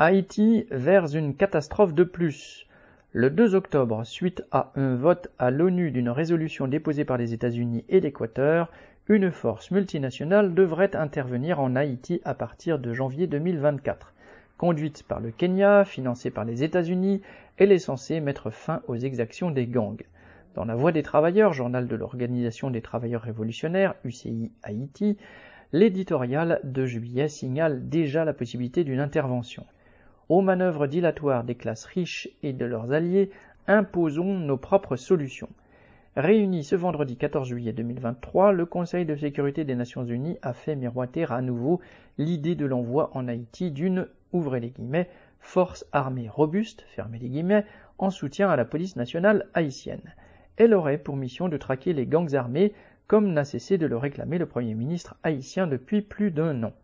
Haïti vers une catastrophe de plus. Le 2 octobre, suite à un vote à l'ONU d'une résolution déposée par les États-Unis et l'Équateur, une force multinationale devrait intervenir en Haïti à partir de janvier 2024. Conduite par le Kenya, financée par les États-Unis, elle est censée mettre fin aux exactions des gangs. Dans La Voix des travailleurs, journal de l'Organisation des travailleurs révolutionnaires, UCI Haïti, l'éditorial de juillet signale déjà la possibilité d'une intervention. Aux manœuvres dilatoires des classes riches et de leurs alliés, imposons nos propres solutions. Réuni ce vendredi 14 juillet 2023, le Conseil de sécurité des Nations Unies a fait miroiter à nouveau l'idée de l'envoi en Haïti d'une, ouvrez les guillemets, force armée robuste, fermez les guillemets, en soutien à la police nationale haïtienne. Elle aurait pour mission de traquer les gangs armés, comme n'a cessé de le réclamer le Premier ministre haïtien depuis plus d'un an.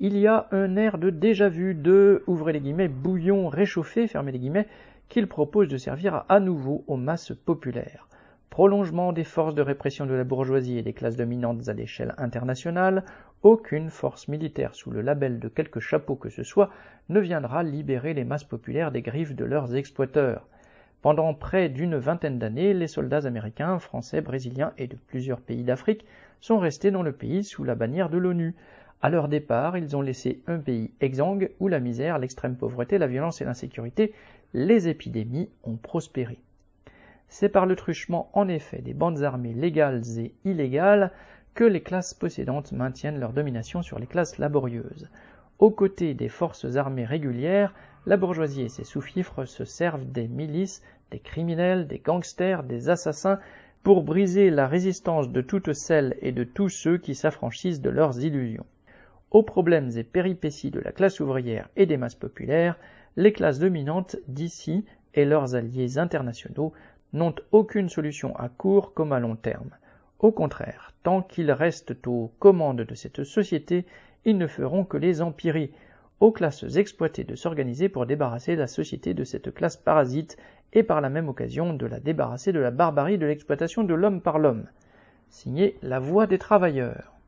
Il y a un air de déjà-vu de, ouvrez les guillemets, bouillon réchauffé, fermez les guillemets, qu'il propose de servir à nouveau aux masses populaires prolongement des forces de répression de la bourgeoisie et des classes dominantes à l'échelle internationale, aucune force militaire sous le label de quelque chapeau que ce soit ne viendra libérer les masses populaires des griffes de leurs exploiteurs. Pendant près d'une vingtaine d'années, les soldats américains, français, brésiliens et de plusieurs pays d'Afrique sont restés dans le pays sous la bannière de l'ONU. À leur départ, ils ont laissé un pays exsangue où la misère, l'extrême pauvreté, la violence et l'insécurité, les épidémies ont prospéré. C'est par le truchement en effet des bandes armées légales et illégales que les classes possédantes maintiennent leur domination sur les classes laborieuses. Aux côtés des forces armées régulières, la bourgeoisie et ses sous-fifres se servent des milices, des criminels, des gangsters, des assassins pour briser la résistance de toutes celles et de tous ceux qui s'affranchissent de leurs illusions. Aux problèmes et péripéties de la classe ouvrière et des masses populaires, les classes dominantes d'ici et leurs alliés internationaux n'ont aucune solution à court comme à long terme. Au contraire, tant qu'ils restent aux commandes de cette société, ils ne feront que les empirer, aux classes exploitées de s'organiser pour débarrasser la société de cette classe parasite et par la même occasion de la débarrasser de la barbarie de l'exploitation de l'homme par l'homme. Signé La Voix des travailleurs.